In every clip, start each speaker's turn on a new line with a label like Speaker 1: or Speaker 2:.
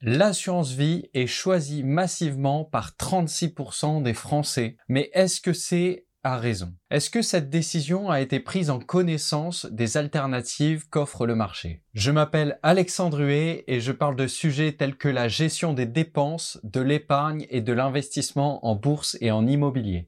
Speaker 1: L'assurance vie est choisie massivement par 36% des Français. Mais est-ce que c'est à raison? Est-ce que cette décision a été prise en connaissance des alternatives qu'offre le marché? Je m'appelle Alexandre Huet et je parle de sujets tels que la gestion des dépenses, de l'épargne et de l'investissement en bourse et en immobilier.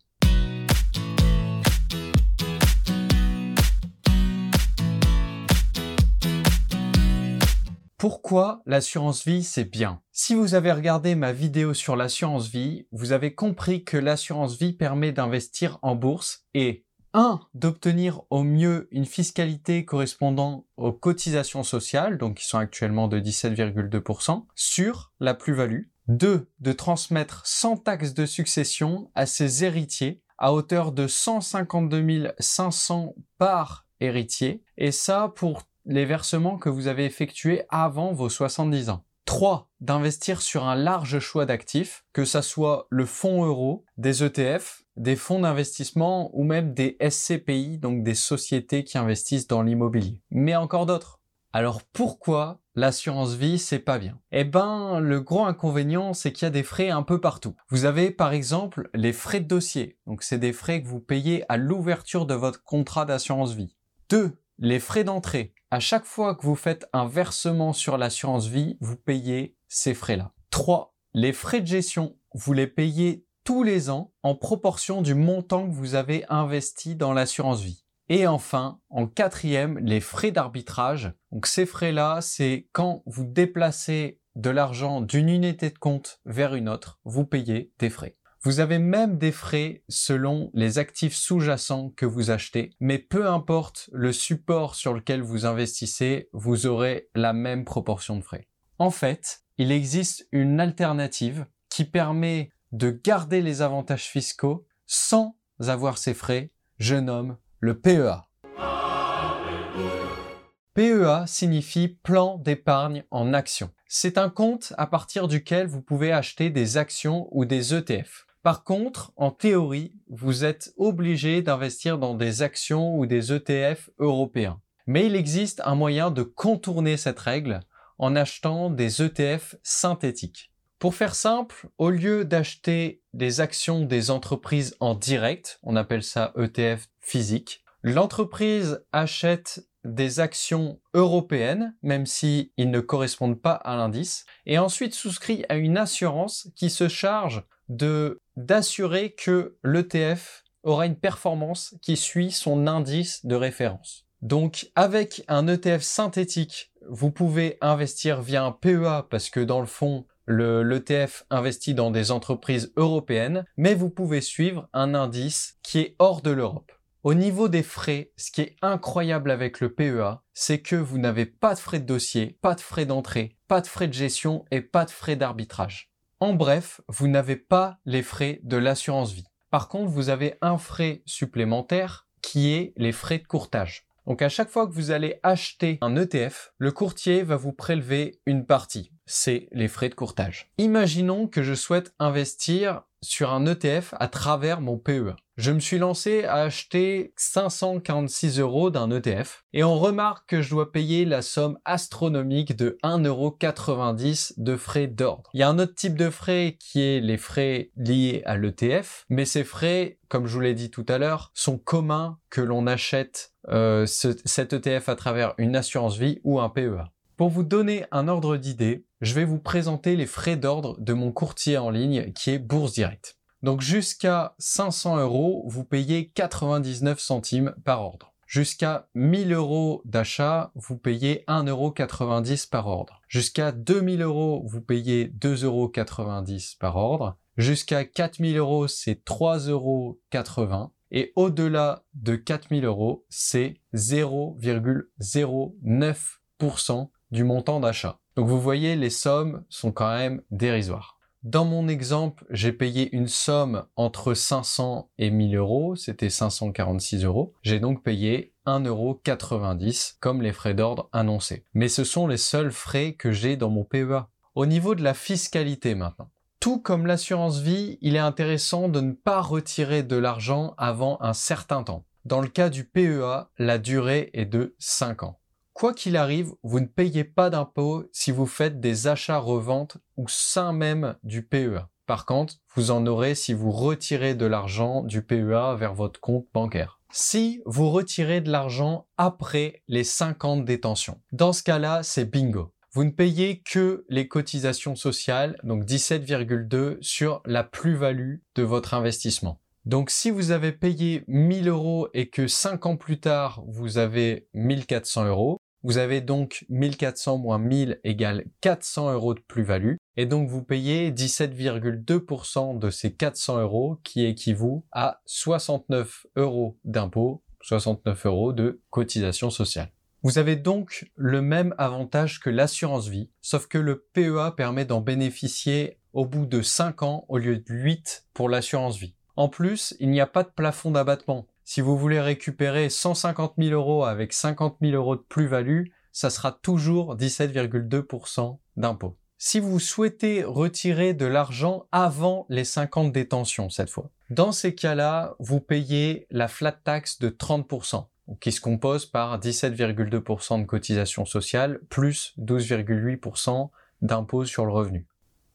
Speaker 1: Pourquoi l'assurance vie c'est bien? Si vous avez regardé ma vidéo sur l'assurance vie, vous avez compris que l'assurance vie permet d'investir en bourse et 1. d'obtenir au mieux une fiscalité correspondant aux cotisations sociales, donc qui sont actuellement de 17,2%, sur la plus-value. 2. de transmettre sans taxe de succession à ses héritiers à hauteur de 152 500 par héritier, et ça pour les versements que vous avez effectués avant vos 70 ans. 3. D'investir sur un large choix d'actifs, que ça soit le fonds euro, des ETF, des fonds d'investissement ou même des SCPI, donc des sociétés qui investissent dans l'immobilier. Mais encore d'autres. Alors pourquoi l'assurance vie c'est pas bien? Eh ben, le gros inconvénient c'est qu'il y a des frais un peu partout. Vous avez par exemple les frais de dossier. Donc c'est des frais que vous payez à l'ouverture de votre contrat d'assurance vie. 2. Les frais d'entrée. À chaque fois que vous faites un versement sur l'assurance vie, vous payez ces frais-là. 3. Les frais de gestion. Vous les payez tous les ans en proportion du montant que vous avez investi dans l'assurance vie. Et enfin, en quatrième, les frais d'arbitrage. Donc ces frais-là, c'est quand vous déplacez de l'argent d'une unité de compte vers une autre, vous payez des frais. Vous avez même des frais selon les actifs sous-jacents que vous achetez, mais peu importe le support sur lequel vous investissez, vous aurez la même proportion de frais. En fait, il existe une alternative qui permet de garder les avantages fiscaux sans avoir ces frais, je nomme le PEA. PEA signifie plan d'épargne en actions. C'est un compte à partir duquel vous pouvez acheter des actions ou des ETF. Par contre, en théorie, vous êtes obligé d'investir dans des actions ou des ETF européens. Mais il existe un moyen de contourner cette règle en achetant des ETF synthétiques. Pour faire simple, au lieu d'acheter des actions des entreprises en direct, on appelle ça ETF physique, l'entreprise achète des actions européennes, même si ils ne correspondent pas à l'indice, et ensuite souscrit à une assurance qui se charge d'assurer que l'ETF aura une performance qui suit son indice de référence. Donc avec un ETF synthétique, vous pouvez investir via un PEA parce que dans le fond, l'ETF investit dans des entreprises européennes, mais vous pouvez suivre un indice qui est hors de l'Europe. Au niveau des frais, ce qui est incroyable avec le PEA, c'est que vous n'avez pas de frais de dossier, pas de frais d'entrée, pas de frais de gestion et pas de frais d'arbitrage. En bref, vous n'avez pas les frais de l'assurance vie. Par contre, vous avez un frais supplémentaire qui est les frais de courtage. Donc à chaque fois que vous allez acheter un ETF, le courtier va vous prélever une partie. C'est les frais de courtage. Imaginons que je souhaite investir sur un ETF à travers mon PEA. Je me suis lancé à acheter 546 euros d'un ETF et on remarque que je dois payer la somme astronomique de 1,90 euros de frais d'ordre. Il y a un autre type de frais qui est les frais liés à l'ETF, mais ces frais, comme je vous l'ai dit tout à l'heure, sont communs que l'on achète euh, cet ETF à travers une assurance vie ou un PEA. Pour vous donner un ordre d'idée, je vais vous présenter les frais d'ordre de mon courtier en ligne qui est Bourse Direct. Donc jusqu'à 500 euros, vous payez 99 centimes par ordre. Jusqu'à 1000 euros d'achat, vous payez 1,90 euro par ordre. Jusqu'à 2000 euros, vous payez 2,90 euros par ordre. Jusqu'à 4000 euros, c'est 3,80 euros. Et au-delà de 4000 euros, c'est 0,09% du montant d'achat. Donc vous voyez, les sommes sont quand même dérisoires. Dans mon exemple, j'ai payé une somme entre 500 et 1000 euros, c'était 546 euros. J'ai donc payé 1,90 euro comme les frais d'ordre annoncés. Mais ce sont les seuls frais que j'ai dans mon PEA. Au niveau de la fiscalité maintenant. Tout comme l'assurance vie, il est intéressant de ne pas retirer de l'argent avant un certain temps. Dans le cas du PEA, la durée est de 5 ans. Quoi qu'il arrive, vous ne payez pas d'impôt si vous faites des achats-reventes ou sein même du PEA. Par contre, vous en aurez si vous retirez de l'argent du PEA vers votre compte bancaire. Si vous retirez de l'argent après les 50 détentions, dans ce cas-là, c'est bingo. Vous ne payez que les cotisations sociales, donc 17,2 sur la plus-value de votre investissement. Donc si vous avez payé 1000 euros et que 5 ans plus tard, vous avez 1400 euros, vous avez donc 1400 moins 1000 égale 400 euros de plus-value. Et donc vous payez 17,2% de ces 400 euros qui équivaut à 69 euros d'impôt, 69 euros de cotisation sociale. Vous avez donc le même avantage que l'assurance vie, sauf que le PEA permet d'en bénéficier au bout de 5 ans au lieu de 8 pour l'assurance vie. En plus, il n'y a pas de plafond d'abattement. Si vous voulez récupérer 150 000 euros avec 50 000 euros de plus-value, ça sera toujours 17,2% d'impôt. Si vous souhaitez retirer de l'argent avant les 50 détentions cette fois, dans ces cas-là, vous payez la flat tax de 30%, qui se compose par 17,2% de cotisation sociale plus 12,8% d'impôt sur le revenu.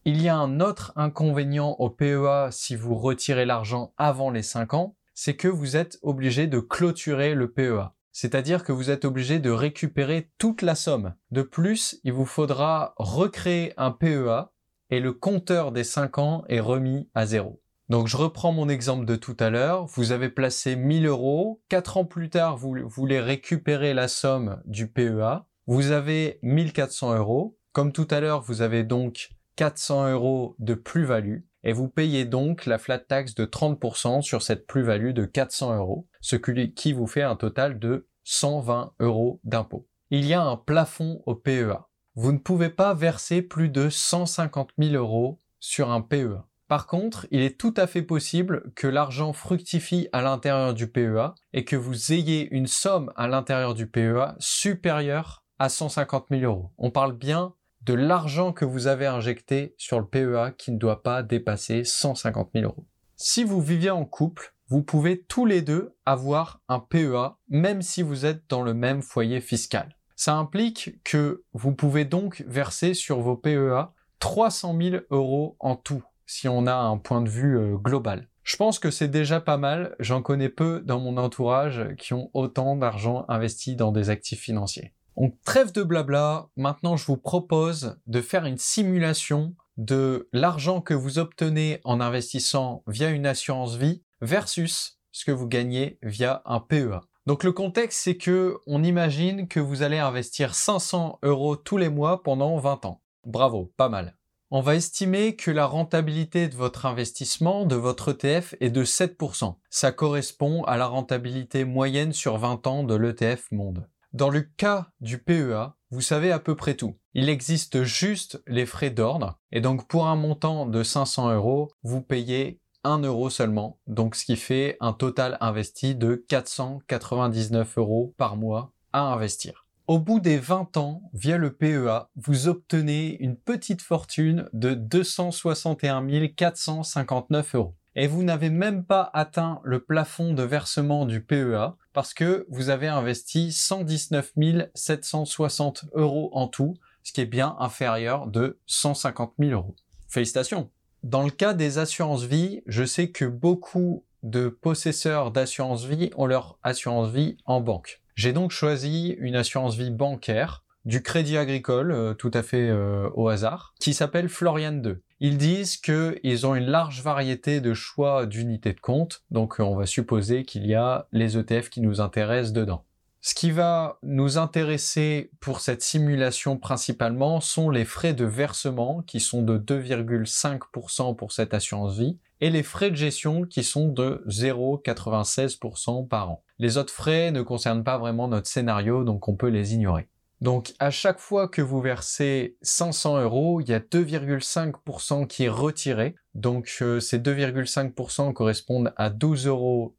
Speaker 1: Il y a un autre inconvénient au PEA si vous retirez l'argent avant les 5 ans, c'est que vous êtes obligé de clôturer le PEA. C'est-à-dire que vous êtes obligé de récupérer toute la somme. De plus, il vous faudra recréer un PEA et le compteur des 5 ans est remis à zéro. Donc je reprends mon exemple de tout à l'heure. Vous avez placé 1000 euros. 4 ans plus tard, vous voulez récupérer la somme du PEA. Vous avez 1400 euros. Comme tout à l'heure, vous avez donc 400 euros de plus-value et vous payez donc la flat tax de 30% sur cette plus-value de 400 euros, ce qui vous fait un total de 120 euros d'impôt. Il y a un plafond au PEA. Vous ne pouvez pas verser plus de 150 000 euros sur un PEA. Par contre, il est tout à fait possible que l'argent fructifie à l'intérieur du PEA et que vous ayez une somme à l'intérieur du PEA supérieure à 150 000 euros. On parle bien de l'argent que vous avez injecté sur le PEA qui ne doit pas dépasser 150 000 euros. Si vous viviez en couple, vous pouvez tous les deux avoir un PEA même si vous êtes dans le même foyer fiscal. Ça implique que vous pouvez donc verser sur vos PEA 300 000 euros en tout si on a un point de vue euh, global. Je pense que c'est déjà pas mal, j'en connais peu dans mon entourage qui ont autant d'argent investi dans des actifs financiers. On trêve de blabla, maintenant je vous propose de faire une simulation de l'argent que vous obtenez en investissant via une assurance vie versus ce que vous gagnez via un PEA. Donc le contexte c'est que on imagine que vous allez investir 500 euros tous les mois pendant 20 ans. Bravo, pas mal. On va estimer que la rentabilité de votre investissement, de votre ETF, est de 7%. Ça correspond à la rentabilité moyenne sur 20 ans de l'ETF Monde. Dans le cas du PEA, vous savez à peu près tout. Il existe juste les frais d'ordre, et donc pour un montant de 500 euros, vous payez 1 euro seulement, donc ce qui fait un total investi de 499 euros par mois à investir. Au bout des 20 ans, via le PEA, vous obtenez une petite fortune de 261 459 euros et vous n'avez même pas atteint le plafond de versement du PEA parce que vous avez investi 119 760 euros en tout, ce qui est bien inférieur de 150 000 euros. Félicitations Dans le cas des assurances vie, je sais que beaucoup de possesseurs d'assurance vie ont leur assurance vie en banque. J'ai donc choisi une assurance vie bancaire du crédit agricole, euh, tout à fait euh, au hasard, qui s'appelle Florian 2. Ils disent qu'ils ont une large variété de choix d'unités de compte, donc on va supposer qu'il y a les ETF qui nous intéressent dedans. Ce qui va nous intéresser pour cette simulation principalement sont les frais de versement qui sont de 2,5% pour cette assurance vie et les frais de gestion qui sont de 0,96% par an. Les autres frais ne concernent pas vraiment notre scénario donc on peut les ignorer. Donc à chaque fois que vous versez 500 euros, il y a 2,5% qui est retiré. Donc euh, ces 2,5% correspondent à 12,50 euros.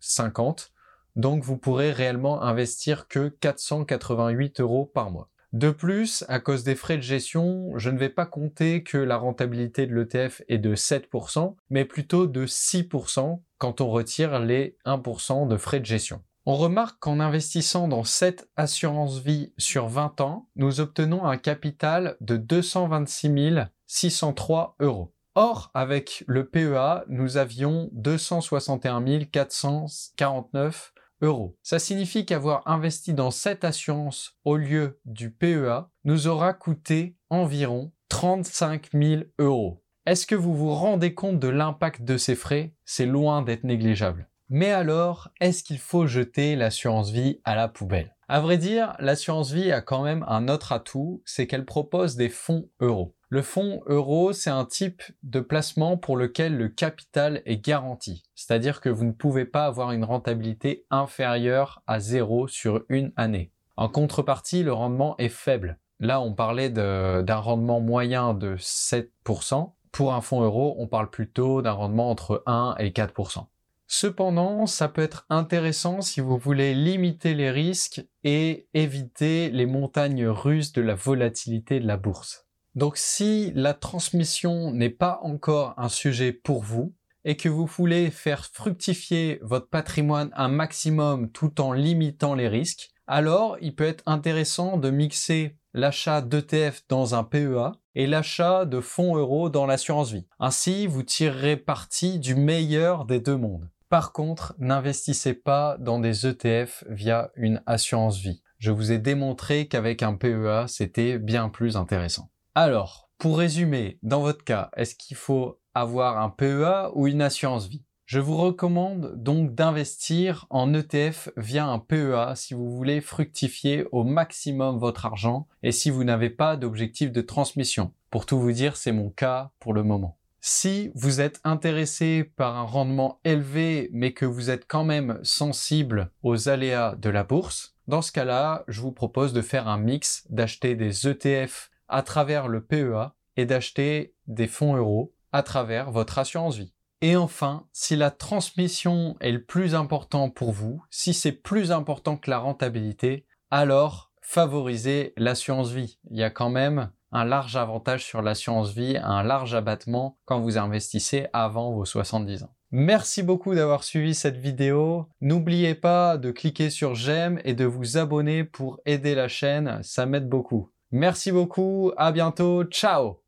Speaker 1: Donc vous pourrez réellement investir que 488 euros par mois. De plus, à cause des frais de gestion, je ne vais pas compter que la rentabilité de l'ETF est de 7%, mais plutôt de 6% quand on retire les 1% de frais de gestion. On remarque qu'en investissant dans cette assurance vie sur 20 ans, nous obtenons un capital de 226 603 euros. Or, avec le PEA, nous avions 261 449 euros. Ça signifie qu'avoir investi dans cette assurance au lieu du PEA nous aura coûté environ 35 000 euros. Est-ce que vous vous rendez compte de l'impact de ces frais? C'est loin d'être négligeable. Mais alors, est-ce qu'il faut jeter l'assurance vie à la poubelle? À vrai dire, l'assurance vie a quand même un autre atout, c'est qu'elle propose des fonds euros. Le fonds euro, c'est un type de placement pour lequel le capital est garanti. C'est-à-dire que vous ne pouvez pas avoir une rentabilité inférieure à zéro sur une année. En contrepartie, le rendement est faible. Là, on parlait d'un rendement moyen de 7%. Pour un fonds euro, on parle plutôt d'un rendement entre 1 et 4%. Cependant, ça peut être intéressant si vous voulez limiter les risques et éviter les montagnes russes de la volatilité de la bourse. Donc si la transmission n'est pas encore un sujet pour vous et que vous voulez faire fructifier votre patrimoine un maximum tout en limitant les risques, alors il peut être intéressant de mixer l'achat d'ETF dans un PEA et l'achat de fonds euros dans l'assurance vie. Ainsi, vous tirerez parti du meilleur des deux mondes. Par contre, n'investissez pas dans des ETF via une assurance vie. Je vous ai démontré qu'avec un PEA, c'était bien plus intéressant. Alors, pour résumer, dans votre cas, est-ce qu'il faut avoir un PEA ou une assurance vie? Je vous recommande donc d'investir en ETF via un PEA si vous voulez fructifier au maximum votre argent et si vous n'avez pas d'objectif de transmission. Pour tout vous dire, c'est mon cas pour le moment. Si vous êtes intéressé par un rendement élevé mais que vous êtes quand même sensible aux aléas de la bourse, dans ce cas-là, je vous propose de faire un mix, d'acheter des ETF à travers le PEA et d'acheter des fonds euros à travers votre assurance vie. Et enfin, si la transmission est le plus important pour vous, si c'est plus important que la rentabilité, alors favorisez l'assurance vie. Il y a quand même un large avantage sur l'assurance vie, un large abattement quand vous investissez avant vos 70 ans. Merci beaucoup d'avoir suivi cette vidéo. N'oubliez pas de cliquer sur j'aime et de vous abonner pour aider la chaîne, ça m'aide beaucoup. Merci beaucoup, à bientôt, ciao